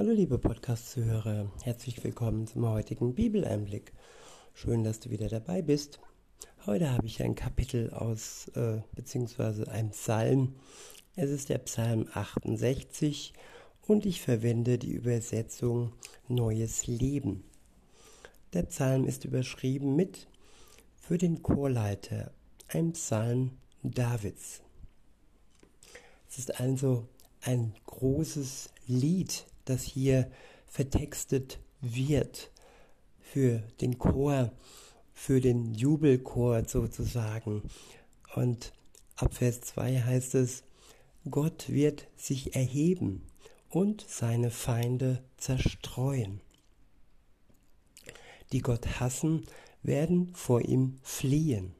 Hallo liebe Podcast-Zuhörer, herzlich willkommen zum heutigen Bibeleinblick. Schön, dass du wieder dabei bist. Heute habe ich ein Kapitel aus, äh, beziehungsweise ein Psalm. Es ist der Psalm 68 und ich verwende die Übersetzung Neues Leben. Der Psalm ist überschrieben mit Für den Chorleiter, ein Psalm Davids. Es ist also ein großes Lied, das hier vertextet wird für den Chor, für den Jubelchor sozusagen. Und ab Vers 2 heißt es, Gott wird sich erheben und seine Feinde zerstreuen. Die Gott hassen, werden vor ihm fliehen.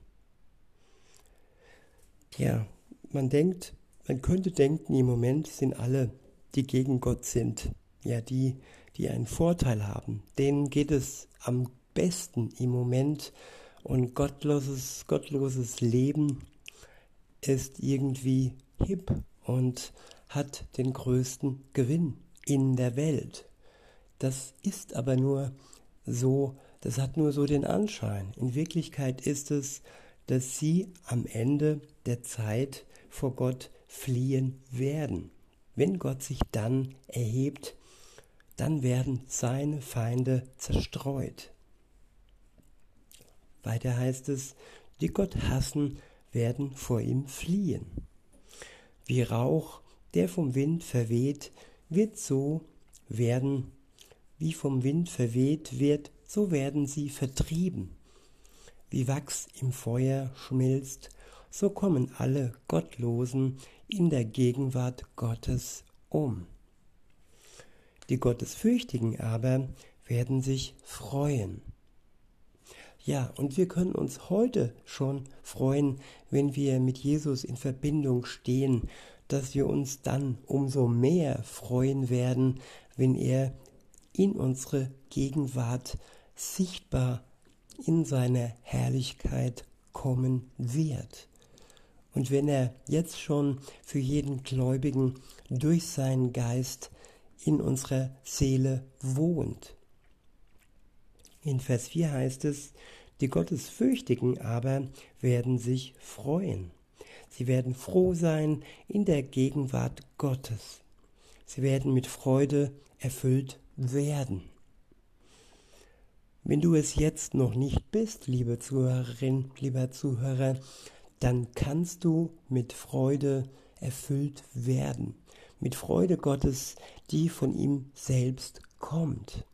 Ja, man denkt, man könnte denken, im Moment sind alle, die gegen Gott sind, ja, die, die einen Vorteil haben, denen geht es am besten im Moment und gottloses, gottloses Leben ist irgendwie hip und hat den größten Gewinn in der Welt. Das ist aber nur so, das hat nur so den Anschein. In Wirklichkeit ist es, dass sie am Ende der Zeit vor Gott fliehen werden. Wenn Gott sich dann erhebt, dann werden seine Feinde zerstreut. Weiter heißt es, die Gott hassen, werden vor ihm fliehen. Wie Rauch, der vom Wind verweht, wird so werden, wie vom Wind verweht wird, so werden sie vertrieben. Wie Wachs im Feuer schmilzt, so kommen alle Gottlosen in der Gegenwart Gottes um. Die Gottesfürchtigen aber werden sich freuen. Ja, und wir können uns heute schon freuen, wenn wir mit Jesus in Verbindung stehen, dass wir uns dann umso mehr freuen werden, wenn er in unsere Gegenwart sichtbar in seiner Herrlichkeit kommen wird. Und wenn er jetzt schon für jeden Gläubigen durch seinen Geist in unserer Seele wohnt. In Vers 4 heißt es, die Gottesfürchtigen aber werden sich freuen. Sie werden froh sein in der Gegenwart Gottes. Sie werden mit Freude erfüllt werden. Wenn du es jetzt noch nicht bist, liebe Zuhörerin, lieber Zuhörer, dann kannst du mit Freude erfüllt werden mit Freude Gottes, die von ihm selbst kommt.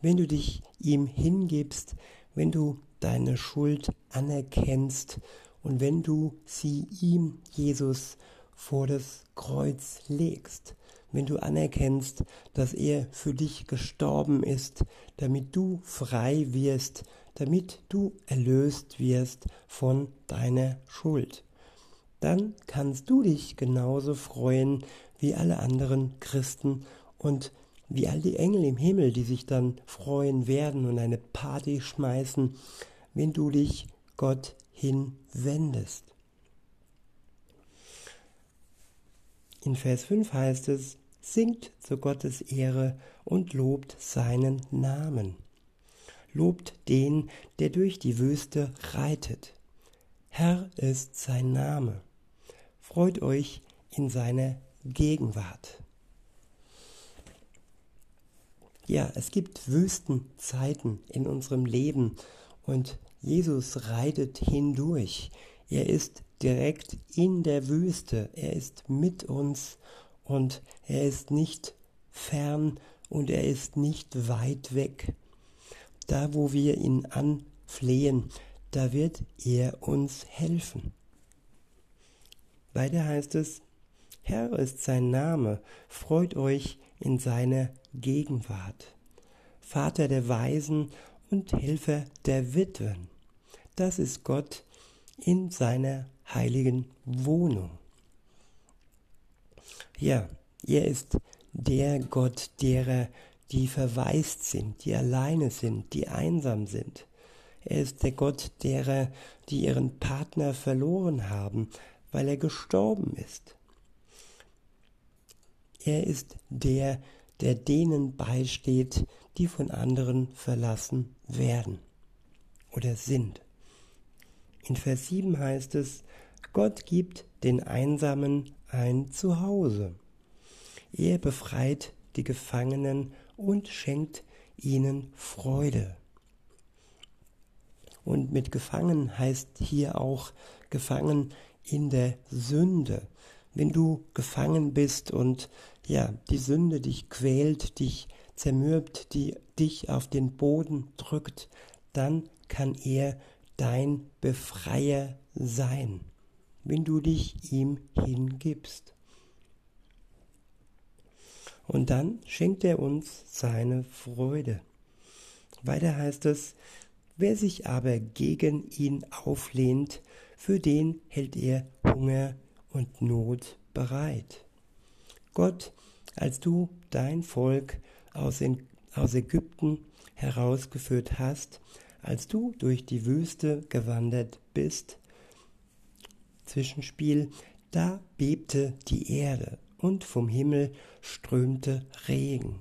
Wenn du dich ihm hingibst, wenn du deine Schuld anerkennst und wenn du sie ihm, Jesus, vor das Kreuz legst, wenn du anerkennst, dass er für dich gestorben ist, damit du frei wirst, damit du erlöst wirst von deiner Schuld, dann kannst du dich genauso freuen wie alle anderen Christen und wie all die Engel im Himmel, die sich dann freuen werden und eine Party schmeißen, wenn du dich Gott hinwendest. In Vers 5 heißt es, singt zu Gottes Ehre und lobt seinen Namen. Lobt den, der durch die Wüste reitet. Herr ist sein Name. Freut euch in seiner Gegenwart. Ja, es gibt Wüstenzeiten in unserem Leben und Jesus reitet hindurch. Er ist direkt in der Wüste. Er ist mit uns und er ist nicht fern und er ist nicht weit weg. Da, wo wir ihn anflehen, da wird er uns helfen. Weiter heißt es, Herr ist sein Name, freut euch in seiner Gegenwart. Vater der Weisen und Helfer der Witwen. Das ist Gott in seiner heiligen Wohnung. Ja, er ist der Gott derer, die verwaist sind, die alleine sind, die einsam sind. Er ist der Gott derer, die ihren Partner verloren haben, weil er gestorben ist. Er ist der, der denen beisteht, die von anderen verlassen werden oder sind. In Vers 7 heißt es, Gott gibt den Einsamen ein Zuhause. Er befreit die Gefangenen und schenkt ihnen Freude. Und mit gefangen heißt hier auch gefangen in der Sünde. Wenn du gefangen bist und ja, die Sünde dich quält, dich zermürbt, die dich auf den Boden drückt, dann kann er dein Befreier sein, wenn du dich ihm hingibst. Und dann schenkt er uns seine Freude. Weiter heißt es, wer sich aber gegen ihn auflehnt, für den hält er Hunger und Not bereit. Gott, als du dein Volk aus, Ägypten herausgeführt hast, als du durch die Wüste gewandert bist, Zwischenspiel, da bebte die Erde und vom Himmel strömte Regen.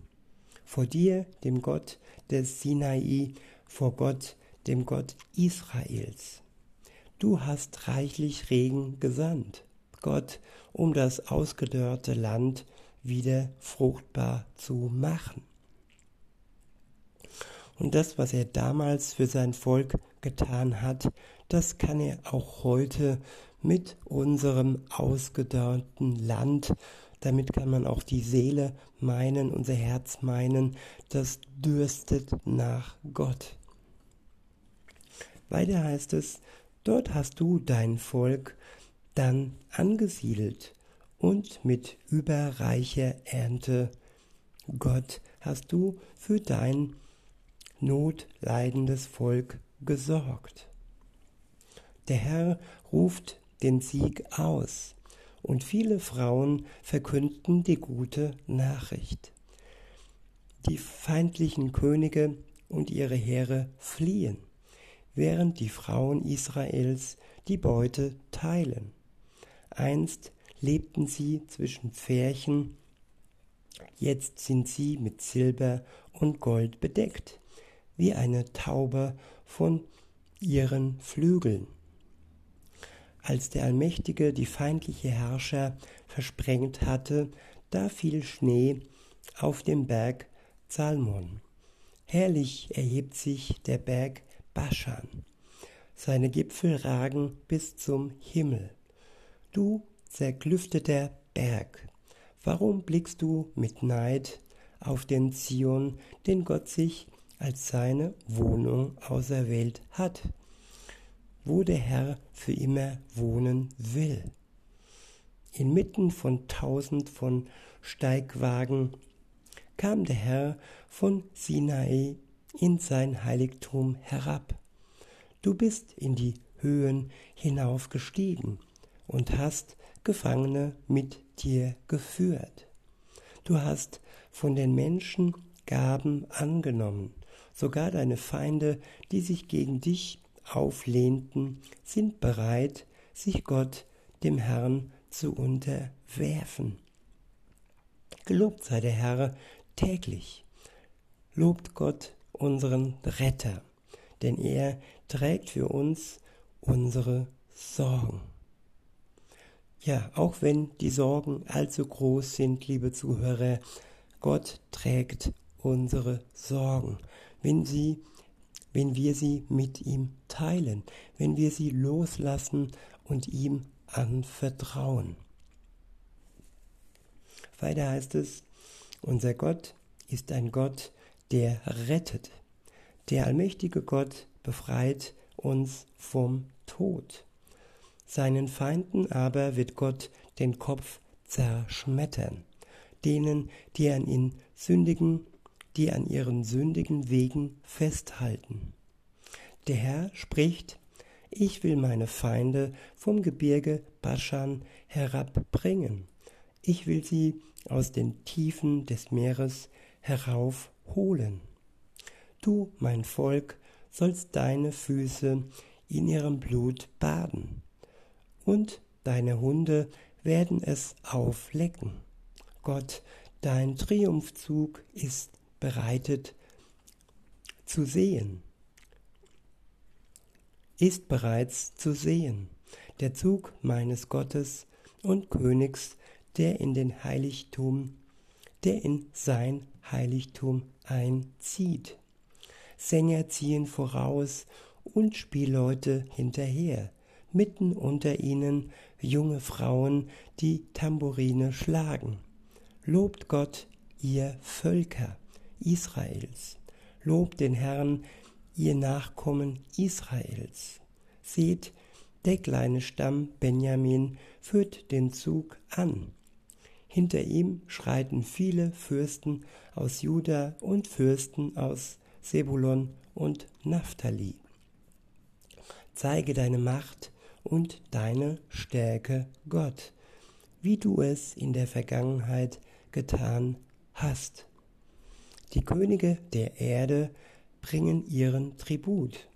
Vor dir, dem Gott des Sinai, vor Gott, dem Gott Israels. Du hast reichlich Regen gesandt, Gott, um das ausgedörrte Land wieder fruchtbar zu machen. Und das, was er damals für sein Volk getan hat, das kann er auch heute mit unserem ausgedörrten Land damit kann man auch die Seele meinen, unser Herz meinen, das dürstet nach Gott. Weiter heißt es, dort hast du dein Volk dann angesiedelt und mit überreicher Ernte Gott hast du für dein notleidendes Volk gesorgt. Der Herr ruft den Sieg aus und viele Frauen verkündeten die gute Nachricht. Die feindlichen Könige und ihre Heere fliehen, während die Frauen Israels die Beute teilen. Einst lebten sie zwischen Pferchen, jetzt sind sie mit Silber und Gold bedeckt, wie eine Taube von ihren Flügeln als der Allmächtige die feindliche Herrscher versprengt hatte, da fiel Schnee auf dem Berg Zalmon. Herrlich erhebt sich der Berg Baschan. Seine Gipfel ragen bis zum Himmel. Du zerklüfteter Berg, warum blickst du mit Neid auf den Zion, den Gott sich als seine Wohnung auserwählt hat? wo der Herr für immer wohnen will. Inmitten von tausend von Steigwagen kam der Herr von Sinai in sein Heiligtum herab. Du bist in die Höhen hinaufgestiegen und hast Gefangene mit dir geführt. Du hast von den Menschen Gaben angenommen, sogar deine Feinde, die sich gegen dich auflehnten, sind bereit, sich Gott, dem Herrn, zu unterwerfen. Gelobt sei der Herr täglich. Lobt Gott unseren Retter, denn er trägt für uns unsere Sorgen. Ja, auch wenn die Sorgen allzu groß sind, liebe Zuhörer, Gott trägt unsere Sorgen. Wenn sie wenn wir sie mit ihm teilen, wenn wir sie loslassen und ihm anvertrauen. Weiter heißt es, unser Gott ist ein Gott, der rettet. Der allmächtige Gott befreit uns vom Tod. Seinen Feinden aber wird Gott den Kopf zerschmettern, denen, die an ihn sündigen die an ihren sündigen Wegen festhalten. Der Herr spricht, ich will meine Feinde vom Gebirge Baschan herabbringen. Ich will sie aus den Tiefen des Meeres heraufholen. Du, mein Volk, sollst deine Füße in ihrem Blut baden, und deine Hunde werden es auflecken. Gott, dein Triumphzug ist bereitet zu sehen, ist bereits zu sehen, der Zug meines Gottes und Königs, der in den Heiligtum, der in sein Heiligtum einzieht. Sänger ziehen voraus und Spielleute hinterher, mitten unter ihnen junge Frauen, die Tamburine schlagen. Lobt Gott, ihr Völker Israels. Lobt den Herrn, ihr Nachkommen Israels. Seht, der kleine Stamm Benjamin führt den Zug an. Hinter ihm schreiten viele Fürsten aus Juda und Fürsten aus Sebulon und Naphtali. Zeige deine Macht und deine Stärke, Gott, wie du es in der Vergangenheit getan hast. Die Könige der Erde bringen ihren Tribut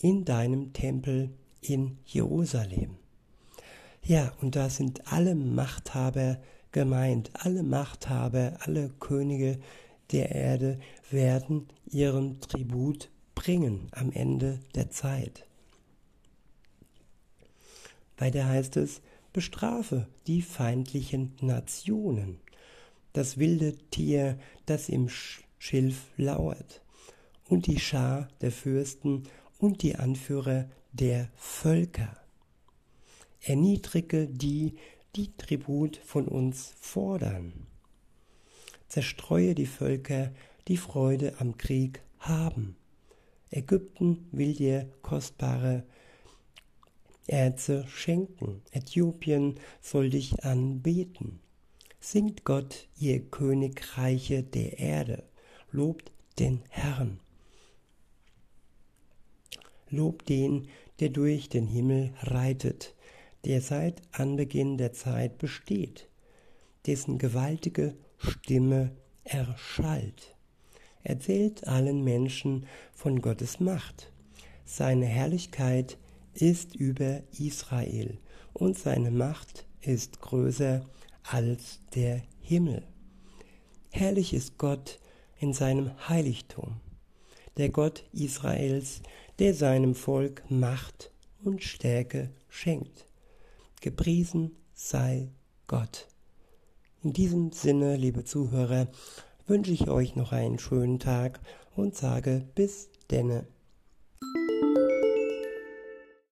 in deinem Tempel in Jerusalem. Ja, und da sind alle Machthaber gemeint, alle Machthaber, alle Könige der Erde werden ihren Tribut bringen am Ende der Zeit. Weiter heißt es, bestrafe die feindlichen Nationen, das wilde Tier, das im Schilf lauert, und die Schar der Fürsten und die Anführer der Völker. Erniedrige die, die Tribut von uns fordern. Zerstreue die Völker, die Freude am Krieg haben. Ägypten will dir kostbare Erze schenken. Äthiopien soll dich anbeten. Singt Gott, ihr Königreiche der Erde. Lobt den Herrn. Lobt den, der durch den Himmel reitet der seit Anbeginn der Zeit besteht, dessen gewaltige Stimme erschallt. Erzählt allen Menschen von Gottes Macht. Seine Herrlichkeit ist über Israel und seine Macht ist größer als der Himmel. Herrlich ist Gott in seinem Heiligtum, der Gott Israels, der seinem Volk Macht und Stärke schenkt. Gepriesen sei Gott. In diesem Sinne, liebe Zuhörer, wünsche ich euch noch einen schönen Tag und sage bis denne.